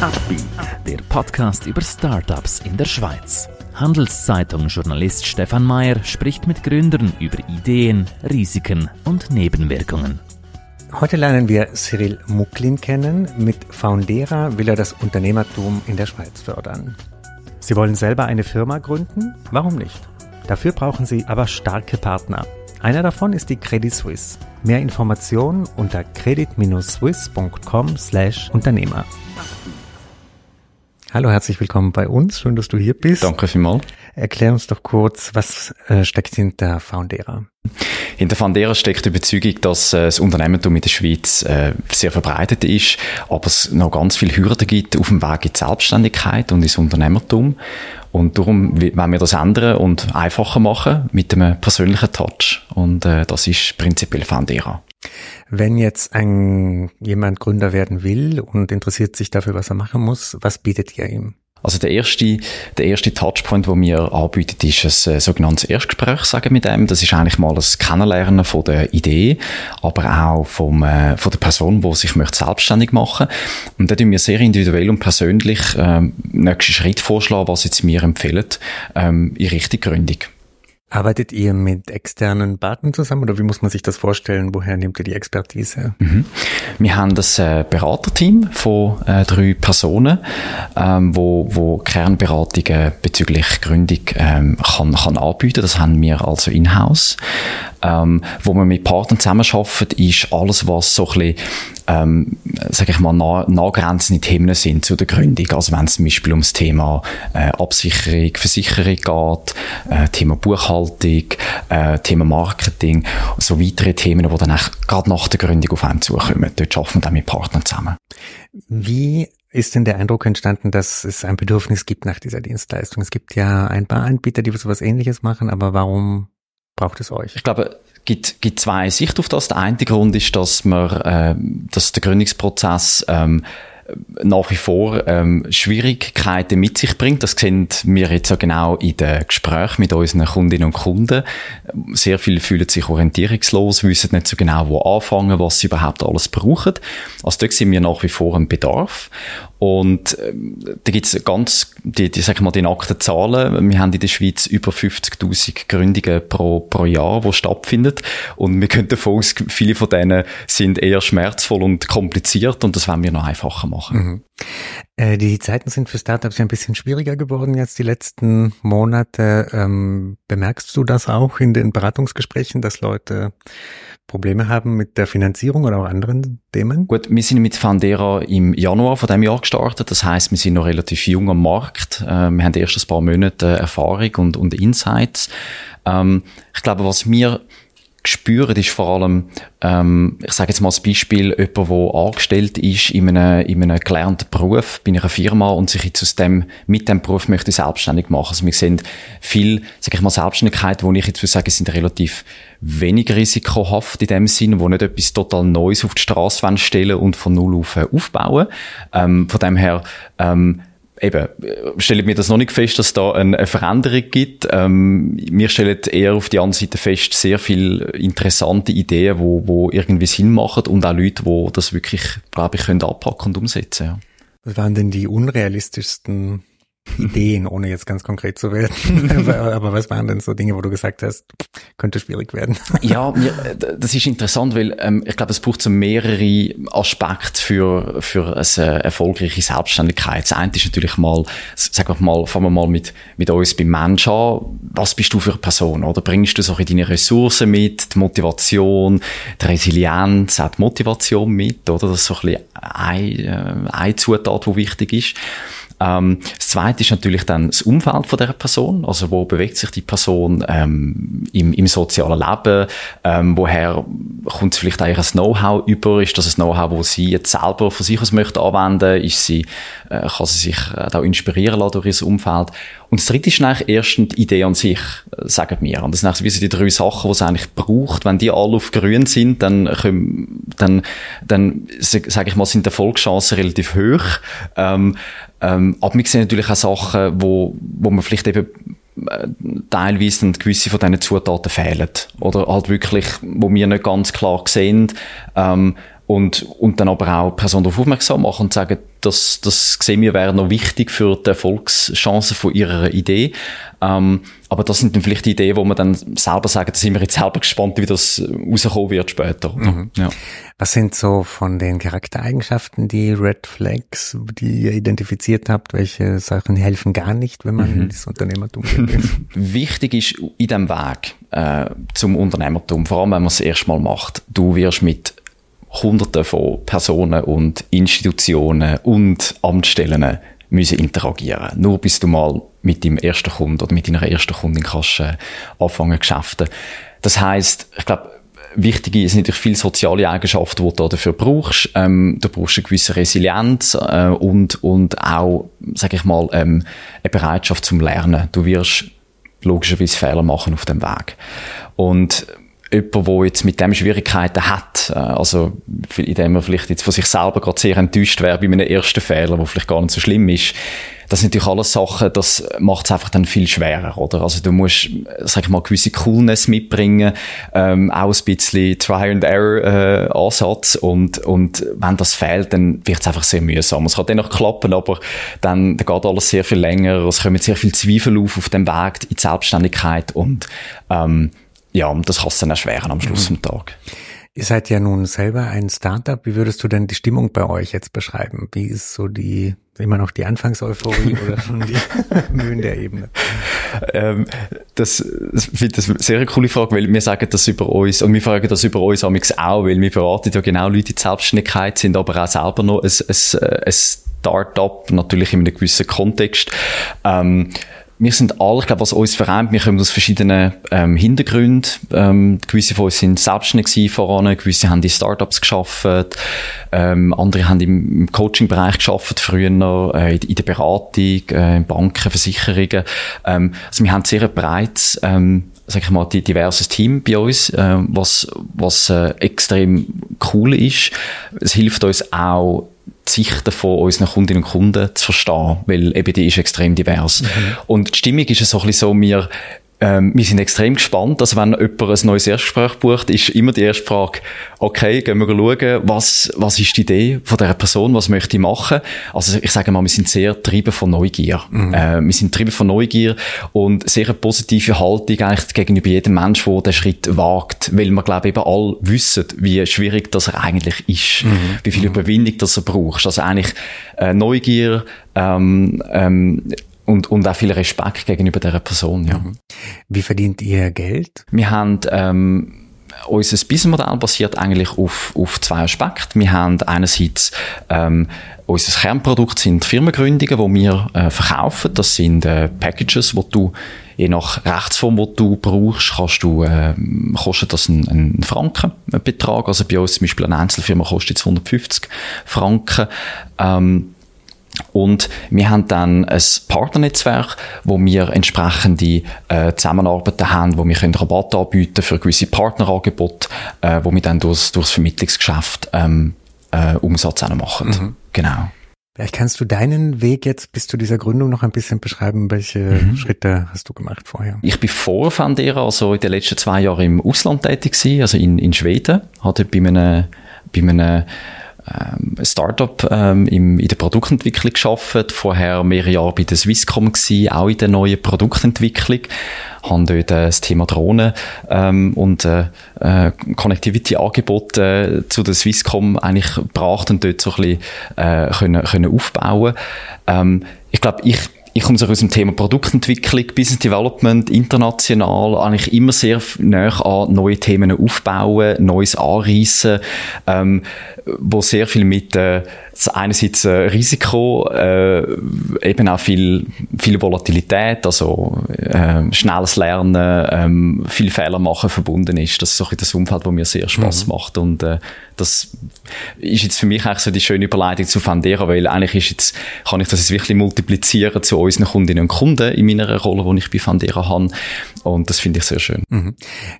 Upbeat, der Podcast über Startups in der Schweiz. Handelszeitung-Journalist Stefan Mayer spricht mit Gründern über Ideen, Risiken und Nebenwirkungen. Heute lernen wir Cyril Mucklin kennen. Mit Foundera will er das Unternehmertum in der Schweiz fördern. Sie wollen selber eine Firma gründen? Warum nicht? Dafür brauchen Sie aber starke Partner. Einer davon ist die Credit Suisse. Mehr Informationen unter credit-swiss.com/Unternehmer. Hallo, herzlich willkommen bei uns. Schön, dass du hier bist. Danke vielmals. Erklär uns doch kurz, was äh, steckt hinter Foundera? Hinter Foundera steckt die Überzeugung, dass äh, das Unternehmertum in der Schweiz äh, sehr verbreitet ist, aber es noch ganz viele Hürden gibt auf dem Weg in die Selbstständigkeit und ins Unternehmertum. Und darum wollen wir das ändern und einfacher machen mit einem persönlichen Touch. Und äh, das ist prinzipiell Foundera. Wenn jetzt ein jemand Gründer werden will und interessiert sich dafür, was er machen muss, was bietet ihr ihm? Also der erste, der erste Touchpoint, den wir anbieten, ist ein äh, sogenanntes Erstgespräch, sagen mit dem. Das ist eigentlich mal das Kennenlernen von der Idee, aber auch vom, äh, von der Person, die sich möchte selbstständig machen. Und da tun wir sehr individuell und persönlich ähm, nächsten Schritt vorschlagen, was jetzt mir empfehlen ähm, in Richtung Gründung. Arbeitet ihr mit externen Partnern zusammen oder wie muss man sich das vorstellen? Woher nehmt ihr die Expertise? Mhm. Wir haben das äh, Beraterteam von äh, drei Personen, ähm, wo, wo Kernberatungen bezüglich Gründung ähm, kann, kann anbieten. Das haben wir also in-house. Ähm, wo man mit Partnern zusammenarbeitet, ist alles, was so ein bisschen ähm, sage ich mal, nah, Themen sind zu der Gründung. Also wenn es zum Beispiel ums Thema äh, Absicherung, Versicherung geht, äh, Thema Buchhaltung, äh, Thema Marketing, so weitere Themen, die dann gerade nach der Gründung auf einen zukommen. Dort arbeiten wir dann mit Partnern zusammen. Wie ist denn der Eindruck entstanden, dass es ein Bedürfnis gibt nach dieser Dienstleistung? Es gibt ja ein paar Anbieter, die sowas ähnliches machen, aber warum braucht es euch? Ich glaube, gibt, gibt zwei Sicht auf das. Der eine Grund ist, dass man, äh, dass der Gründungsprozess ähm, nach wie vor ähm, Schwierigkeiten mit sich bringt. Das sehen wir jetzt auch genau in den Gesprächen mit unseren Kundinnen und Kunden. Sehr viele fühlen sich orientierungslos, wissen nicht so genau, wo anfangen, was sie überhaupt alles brauchen. Also dort sind wir nach wie vor ein Bedarf. Und ähm, da gibt's ganz, die, die, sag ich mal, die nackten Zahlen. Wir haben in der Schweiz über 50.000 Gründungen pro, pro Jahr, wo stattfinden. Und wir können davon aus, viele von denen sind eher schmerzvoll und kompliziert und das wollen wir noch einfacher machen. Mhm. Äh, die Zeiten sind für Startups ja ein bisschen schwieriger geworden jetzt die letzten Monate. Ähm, bemerkst du das auch in den Beratungsgesprächen, dass Leute Probleme haben mit der Finanzierung oder auch anderen Themen? Gut, wir sind mit Fandera im Januar von dem Jahr gestartet. Das heißt, wir sind noch relativ jung am Markt. Äh, wir haben erst ein paar Monate Erfahrung und, und Insights. Ähm, ich glaube, was wir spüren, ist vor allem, ähm, ich sage jetzt mal als Beispiel, jemand, der angestellt ist in einem, in einem gelernten Beruf bei einer Firma und sich jetzt aus dem, mit dem Beruf möchte selbstständig machen. Also wir sehen viel, sage ich mal, Selbstständigkeit, wo ich jetzt würde sagen, sind relativ wenig risikohaft in dem Sinn, wo nicht etwas total Neues auf die Straße stellen und von Null auf äh, aufbauen. Ähm, von dem her, ähm, eben, stelle mir das noch nicht fest, dass da eine Veränderung gibt. Ähm, wir stellen eher auf die andere Seite fest, sehr viele interessante Ideen, wo, wo irgendwie Sinn machen und auch Leute, die das wirklich, glaube ich, können anpacken und umsetzen. Ja. Was waren denn die unrealistischsten Ideen, ohne jetzt ganz konkret zu werden. aber, was waren denn so Dinge, wo du gesagt hast, könnte schwierig werden? ja, das ist interessant, weil ähm, ich glaube, es braucht so mehrere Aspekte für, für eine erfolgreiche Selbstständigkeit. Das eine ist natürlich mal, sagen wir mal, fangen wir mal mit, mit uns beim Mensch an. Was bist du für eine Person? Oder bringst du so deine Ressourcen mit, die Motivation, die Resilienz, auch die Motivation mit? Oder das ist so ein bisschen eine, äh, eine Zutat, die wichtig ist. Ähm, das zweite ist natürlich dann das Umfeld von der Person, also wo bewegt sich die Person ähm, im, im sozialen Leben, ähm, woher kommt sie vielleicht eigentlich ein Know-how über, ist das ein Know-how, wo sie jetzt selber von sich aus möchte anwenden, ist sie, äh, kann sie sich äh, da inspirieren lassen durch ihr Umfeld. Und das dritte ist eigentlich erst die Idee an sich, äh, sagen wir. Und das sind eigentlich die drei Sachen, die es eigentlich braucht. Wenn die alle auf grün sind, dann, können, dann, dann sage ich mal, sind die Erfolgschancen relativ hoch. Ähm, ähm, aber wir sehen natürlich auch Sachen, wo, wo man vielleicht eben äh, teilweise gewisse von diesen Zutaten fehlen. Oder halt wirklich, wo wir nicht ganz klar sehen, ähm, und, und dann aber auch Personen darauf aufmerksam machen und sagen, das, das sehen wir wäre noch wichtig für die Erfolgschancen von ihrer Idee. Ähm, aber das sind dann vielleicht die Ideen, wo man dann selber sagen, da sind wir jetzt selber gespannt, wie das rauskommen wird später. Mhm. Ja. Was sind so von den Charaktereigenschaften die Red Flags, die ihr identifiziert habt? Welche Sachen helfen gar nicht, wenn man mhm. in das Unternehmertum geht? Wichtig ist in dem Weg äh, zum Unternehmertum, vor allem wenn man es erstmal macht, du wirst mit Hunderten von Personen und Institutionen und Amtsstellen müssen interagieren. Nur bis du mal mit deinem ersten Kunden oder mit deiner ersten Kundin kannst äh, anfangen geschäften. Das heißt, ich glaube, wichtig sind natürlich viele soziale Eigenschaften, die du dafür brauchst. Ähm, du brauchst eine gewisse Resilienz äh, und, und auch, sage ich mal, ähm, eine Bereitschaft zum Lernen. Du wirst logischerweise Fehler machen auf dem Weg. Und jemand, der jetzt mit dem Schwierigkeiten hat, äh, also indem er vielleicht jetzt von sich selber gerade sehr enttäuscht wäre bei einem ersten Fehler, der vielleicht gar nicht so schlimm ist, das sind natürlich alles Sachen, das macht es einfach dann viel schwerer, oder? Also du musst, sag ich mal, gewisse Coolness mitbringen, ähm, auch ein bisschen Try-and-Error-Ansatz äh, und, und wenn das fehlt, dann wird es einfach sehr mühsam. Es kann dann noch klappen, aber dann, dann geht alles sehr viel länger, es kommen sehr viel Zweifel auf auf dem Weg in die Selbstständigkeit und ähm, ja, das kann es dann erschweren am Schluss mhm. des Tages. Ihr seid ja nun selber ein Startup. Wie würdest du denn die Stimmung bei euch jetzt beschreiben? Wie ist so die, immer noch die Anfangseuphorie oder schon die Mühen der Ebene? Ähm, das, das finde ich eine sehr coole Frage, weil wir sagen das über uns, und wir fragen das über uns auch, weil wir beraten ja genau Leute in Selbstständigkeit, sind aber auch selber noch ein, ein, ein Startup, natürlich in einem gewissen Kontext. Ähm, wir sind alle, ich glaube, was uns vereint, wir kommen aus verschiedenen ähm, Hintergründen. Ähm, gewisse von uns sind selbstständig voran, gewisse haben in Startups geschafft, ähm, andere haben im Coaching-Bereich geschafft früher, äh, in, der Beratung, äh, in Banken, Versicherungen. Ähm, also wir haben sehr breites ähm, sag ich mal, diverses Team bei uns, äh, was, was äh, extrem cool ist. Es hilft uns auch, die Sichten von unseren Kundinnen und Kunden zu verstehen, weil eben die ist extrem divers. Mhm. Und die Stimmung ist so ein bisschen so, wir, ähm, wir sind extrem gespannt. Also wenn jemand ein neues Erstgespräch bucht, ist immer die erste Frage, okay, gehen wir schauen, was, was ist die Idee von der Person, was möchte ich machen? Also ich sage mal, wir sind sehr getrieben von Neugier. Mhm. Äh, wir sind getrieben von Neugier und sehr eine positive Haltung eigentlich gegenüber jedem Menschen, der den Schritt wagt, weil wir glaube eben alle wissen, wie schwierig das er eigentlich ist, mhm. wie viel mhm. Überwindung das er braucht. Also eigentlich äh, Neugier, ähm, ähm, und, und auch viel Respekt gegenüber dieser Person, ja. Mhm. Wie verdient ihr Geld? Wir haben, ähm, unser Businessmodell basiert eigentlich auf, auf zwei Aspekten. Wir haben einerseits ähm, unser Kernprodukt sind Firmengründungen, die wir äh, verkaufen. Das sind äh, Packages, wo du je nach Rechtsform, wo du brauchst, kannst du, äh, kostet das einen, einen Frankenbetrag. Also bei uns zum Beispiel eine Einzelfirma kostet jetzt 150 Franken. Ähm, und wir haben dann ein Partnernetzwerk, wo wir entsprechende äh, Zusammenarbeiten haben, wo wir können Rabatt anbieten für gewisse Partnerangebote, äh, wo wir dann durchs, durchs Vermittlungsgeschäft ähm, äh, Umsatz auch machen. Mhm. Genau. Vielleicht kannst du deinen Weg jetzt bis zu dieser Gründung noch ein bisschen beschreiben. Welche mhm. Schritte hast du gemacht vorher? Ich bin vor Fandera, also in den letzten zwei Jahren im Ausland tätig gewesen, also in, in Schweden. Hatte bei einem, bei einem ähm, Startup ähm, im, in der Produktentwicklung geschafft, vorher mehrere Jahre bei der Swisscom gewesen, auch in der neuen Produktentwicklung, haben dort äh, das Thema Drohnen ähm, und äh, äh, Connectivity-Angebote äh, zu der Swisscom eigentlich gebracht und dort so ein bisschen äh, können, können aufbauen. Ähm, ich glaube, ich ich komme so aus dem Thema Produktentwicklung, Business Development, international, eigentlich immer sehr näher an neue Themen aufbauen, Neues anreissen, ähm, wo sehr viel mit äh, einerseits äh, Risiko, äh, eben auch viel, viel Volatilität, also äh, schnelles Lernen, ähm, viel Fehler machen verbunden ist. Das ist so ein das Umfeld, wo mir sehr Spaß mhm. macht und äh, das ist jetzt für mich eigentlich so die schöne Überleitung zu Fandera, weil eigentlich ist jetzt, kann ich das jetzt wirklich multiplizieren zu unseren Kundinnen und Kunden in meiner Rolle, die ich bei Fandera habe und das finde ich sehr schön. Mhm.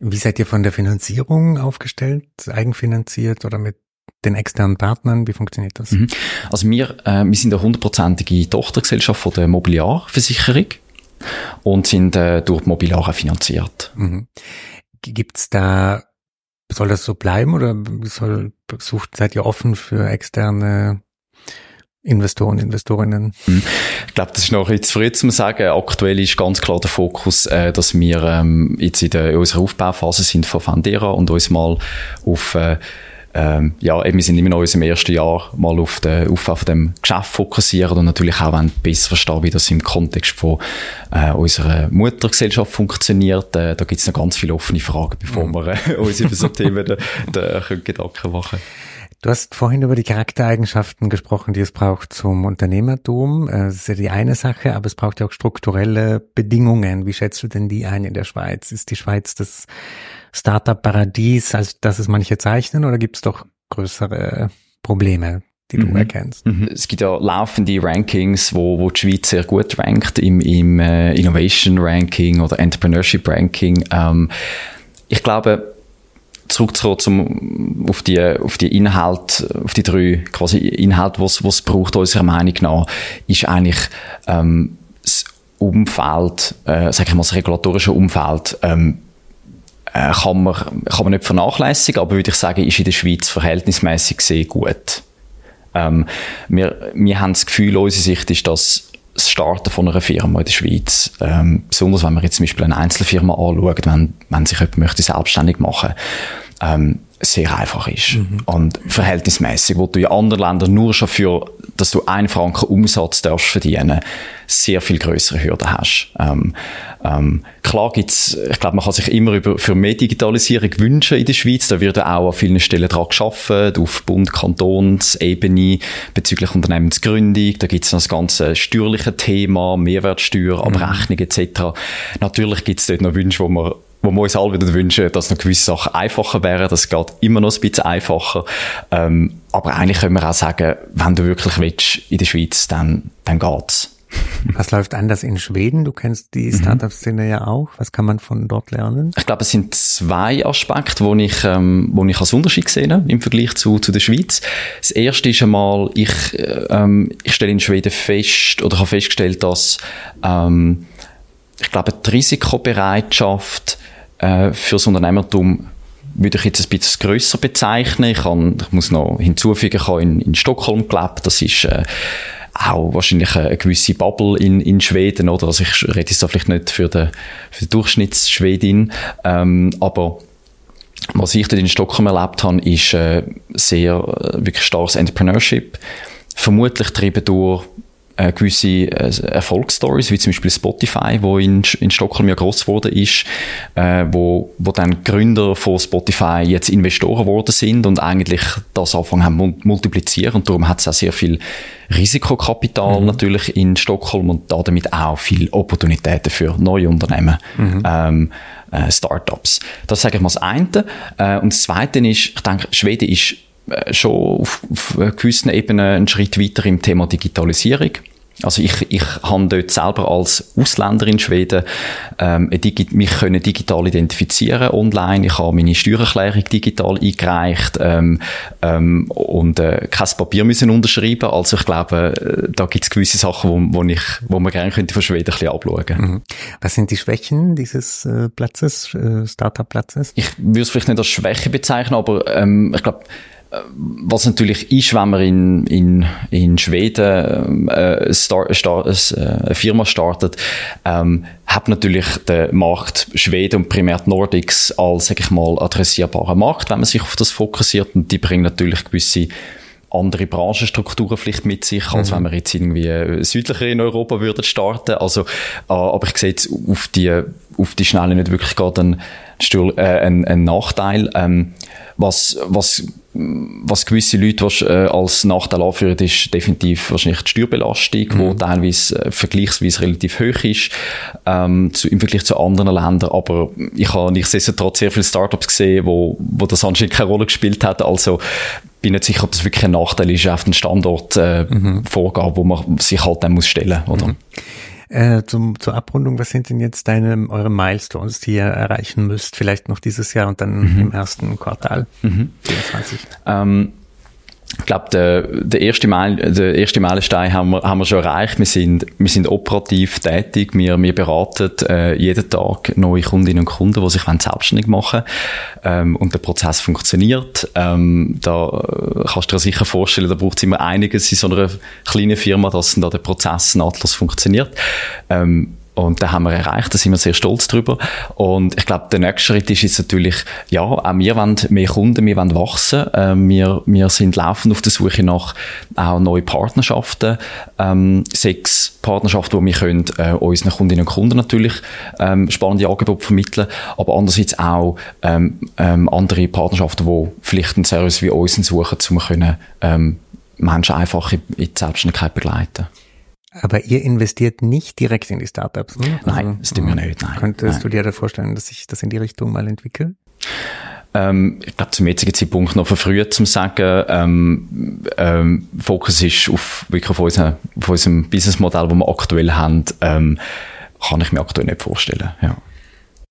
Wie seid ihr von der Finanzierung aufgestellt? Eigenfinanziert oder mit den externen Partnern? Wie funktioniert das? Mhm. Also wir, äh, wir sind eine hundertprozentige Tochtergesellschaft von der Mobiliarversicherung und sind äh, durch Mobiliar finanziert. Mhm. Gibt es da soll das so bleiben oder soll, sucht, seid ihr offen für externe Investoren, Investorinnen? Hm. Ich glaube, das ist noch zu früh zu sagen. Aktuell ist ganz klar der Fokus, äh, dass wir ähm, jetzt in, der, in unserer Aufbauphase sind von Fandera und uns mal auf äh, ähm, ja, eben, wir sind immer noch in unserem ersten Jahr mal auf den Aufbau von dem Geschäft fokussieren und natürlich auch wollen besser verstehen, wie das im Kontext von äh, unserer Muttergesellschaft funktioniert. Äh, da gibt es noch ganz viele offene Fragen, bevor mhm. wir äh, uns über so Themen da, da Gedanken machen Du hast vorhin über die Charaktereigenschaften gesprochen, die es braucht zum Unternehmertum. Äh, das ist ja die eine Sache, aber es braucht ja auch strukturelle Bedingungen. Wie schätzt du denn die ein in der Schweiz? Ist die Schweiz das Startup-Paradies, als das es manche zeichnen, oder gibt es doch größere Probleme, die du mhm. erkennst? Mhm. Es gibt ja laufende Rankings, wo, wo die Schweiz sehr gut rankt, im, im äh, Innovation Ranking oder Entrepreneurship Ranking. Ähm, ich glaube, zurückzukommen zum, auf die, auf die Inhalt, auf die drei quasi Inhalte, was, was braucht unserer Meinung nach, ist eigentlich, ähm, das Umfeld, äh, sag ich mal, das regulatorische Umfeld, ähm, äh, kann, man, kann man nicht vernachlässigen, aber würde ich sagen, ist in der Schweiz verhältnismäßig sehr gut. Ähm, wir, wir haben das Gefühl, unsere Sicht ist, dass das Starten von einer Firma in der Schweiz, ähm, besonders wenn man jetzt zum Beispiel eine Einzelfirma anschaut, wenn, wenn sich jemand möchte selbstständig machen. Ähm, sehr einfach ist. Mhm. Und verhältnismäßig, wo du in anderen Ländern nur schon für, dass du einen Franken Umsatz darfst verdienen, sehr viel größere Hürden hast. Ähm, ähm, klar gibt's, ich glaube, man kann sich immer über, für mehr Digitalisierung wünschen in der Schweiz. Da wird auch an vielen Stellen dran geschaffen, auf Bund, Kantonsebene, bezüglich Unternehmensgründung. Da gibt's noch das ganze steuerliche Thema, Mehrwertsteuer, mhm. Abrechnung mhm. etc. Natürlich gibt's dort noch Wünsche, wo man wo wir uns alle wieder wünschen, dass noch gewisse Sachen einfacher wären. Das geht immer noch ein bisschen einfacher. Ähm, aber eigentlich können wir auch sagen, wenn du wirklich willst in der Schweiz, dann, dann geht's. Was läuft anders in Schweden? Du kennst die mhm. Startup-Szene ja auch. Was kann man von dort lernen? Ich glaube, es sind zwei Aspekte, wo ich, ähm, wo ich als Unterschied sehe im Vergleich zu, zu der Schweiz. Das erste ist einmal, ich, ähm, ich stelle in Schweden fest oder habe festgestellt, dass ähm, ich glaube, die Risikobereitschaft äh, fürs Unternehmertum würde ich jetzt ein bisschen grösser bezeichnen. Ich, kann, ich muss noch hinzufügen, ich habe in, in Stockholm gelebt. Das ist äh, auch wahrscheinlich eine, gewisse Bubble in, in Schweden, oder? Also ich rede jetzt da vielleicht nicht für die, für die Durchschnittsschwedin, ähm, aber was ich dort in Stockholm erlebt habe, ist äh, sehr äh, wirklich starkes Entrepreneurship. Vermutlich getrieben durch äh, gewisse äh, Erfolgsstories, wie zum Beispiel Spotify, wo in, in Stockholm ja groß geworden ist, äh, wo, wo dann Gründer von Spotify jetzt Investoren geworden sind und eigentlich das anfangen haben multiplizieren und darum hat es auch sehr viel Risikokapital mhm. natürlich in Stockholm und damit auch viel Opportunitäten für neue Unternehmen. Mhm. Ähm, äh, Startups. Das sage ich mal das eine. Äh, und das zweite ist, ich denke, Schweden ist äh, schon auf, auf gewissen Ebenen einen Schritt weiter im Thema Digitalisierung. Also ich, ich habe dort selber als Ausländer in Schweden ähm, mich können digital identifizieren online. Ich habe meine Steuererklärung digital eingereicht ähm, ähm, und äh, kein Papier müssen unterschreiben. Also ich glaube, äh, da gibt es gewisse Sachen, wo, wo, ich, wo man gerne könnte von Schweden ein bisschen abschauen. Mhm. Was sind die Schwächen dieses äh, Platzes, äh, Startup-Platzes? Ich würde es vielleicht nicht als Schwäche bezeichnen, aber ähm, ich glaube, was natürlich ist, wenn man in, in, in Schweden äh, Star, Star, äh, eine Firma startet, ähm, hat natürlich der Markt Schweden und primär die Nordics als, sag ich mal, adressierbaren Markt, wenn man sich auf das fokussiert. Und die bringen natürlich gewisse andere Branchenstrukturen vielleicht mit sich, als mhm. wenn wir jetzt irgendwie äh, südlicher in Europa würden starten. Also, äh, aber ich sehe jetzt auf die, auf die Schnelle nicht wirklich gerade einen, äh, einen, einen Nachteil. Ähm, was, was was gewisse Leute was, äh, als Nachteil anführen, ist definitiv wahrscheinlich die Steuerbelastung, mhm. die teilweise äh, vergleichsweise relativ hoch ist ähm, zu, im Vergleich zu anderen Ländern. Aber ich habe nichtsdestotrotz sehr viele Startups gesehen, wo, wo das anscheinend keine Rolle gespielt hat. Also bin nicht sicher, ob das wirklich ein Nachteil ist auf den Standort äh, mhm. Vorgabe, wo man sich halt dann muss stellen, oder? Mhm. Äh, zum, zur Abrundung, was sind denn jetzt deine, eure Milestones, die ihr erreichen müsst, vielleicht noch dieses Jahr und dann mhm. im ersten Quartal mhm. 24? Ähm, ich glaube, der, der, erste Meil, der erste Meilenstein haben wir, haben wir schon erreicht. Wir sind, wir sind operativ tätig. Wir, wir beraten äh, jeden Tag neue Kundinnen und Kunden, die sich selbstständig machen ähm, Und der Prozess funktioniert. Ähm, da äh, kannst du dir sicher vorstellen, da braucht es immer einiges in so einer kleinen Firma, dass dann da der Prozess nahtlos funktioniert. Ähm, und da haben wir erreicht, da sind wir sehr stolz drüber. Und ich glaube, der nächste Schritt ist jetzt natürlich, ja, auch wir wollen mehr Kunden, wir wollen wachsen. Ähm, wir, wir sind laufend auf der Suche nach auch neuen Partnerschaften. Ähm, sechs Partnerschaften, wo wir können, äh, unseren Kundinnen und Kunden natürlich ähm, spannende Angebote vermitteln, aber andererseits auch ähm, ähm, andere Partnerschaften, die vielleicht einen Service wie uns suchen, um können, ähm, Menschen einfach in, in die Selbstständigkeit begleiten. Aber ihr investiert nicht direkt in die Startups, ne? Nein, also, wir nicht. Nein, könntest nein. du dir da vorstellen, dass sich das in die Richtung mal entwickelt? Ähm, ich glaube, zum jetzigen Zeitpunkt noch verfrüht zum sagen. Ähm, ähm, Fokus ist auf, wirklich auf, unser, auf unserem Businessmodell, das wir aktuell haben, ähm, kann ich mir aktuell nicht vorstellen. Ja.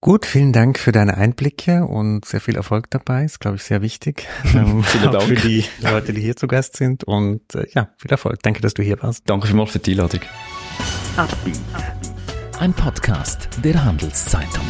Gut, vielen Dank für deine Einblicke und sehr viel Erfolg dabei. Ist, glaube ich, sehr wichtig. Ähm, vielen Dank. Für die Leute, die hier zu Gast sind. Und äh, ja, viel Erfolg. Danke, dass du hier warst. Danke vielmals für die Einladung. Ein Podcast der Handelszeitung.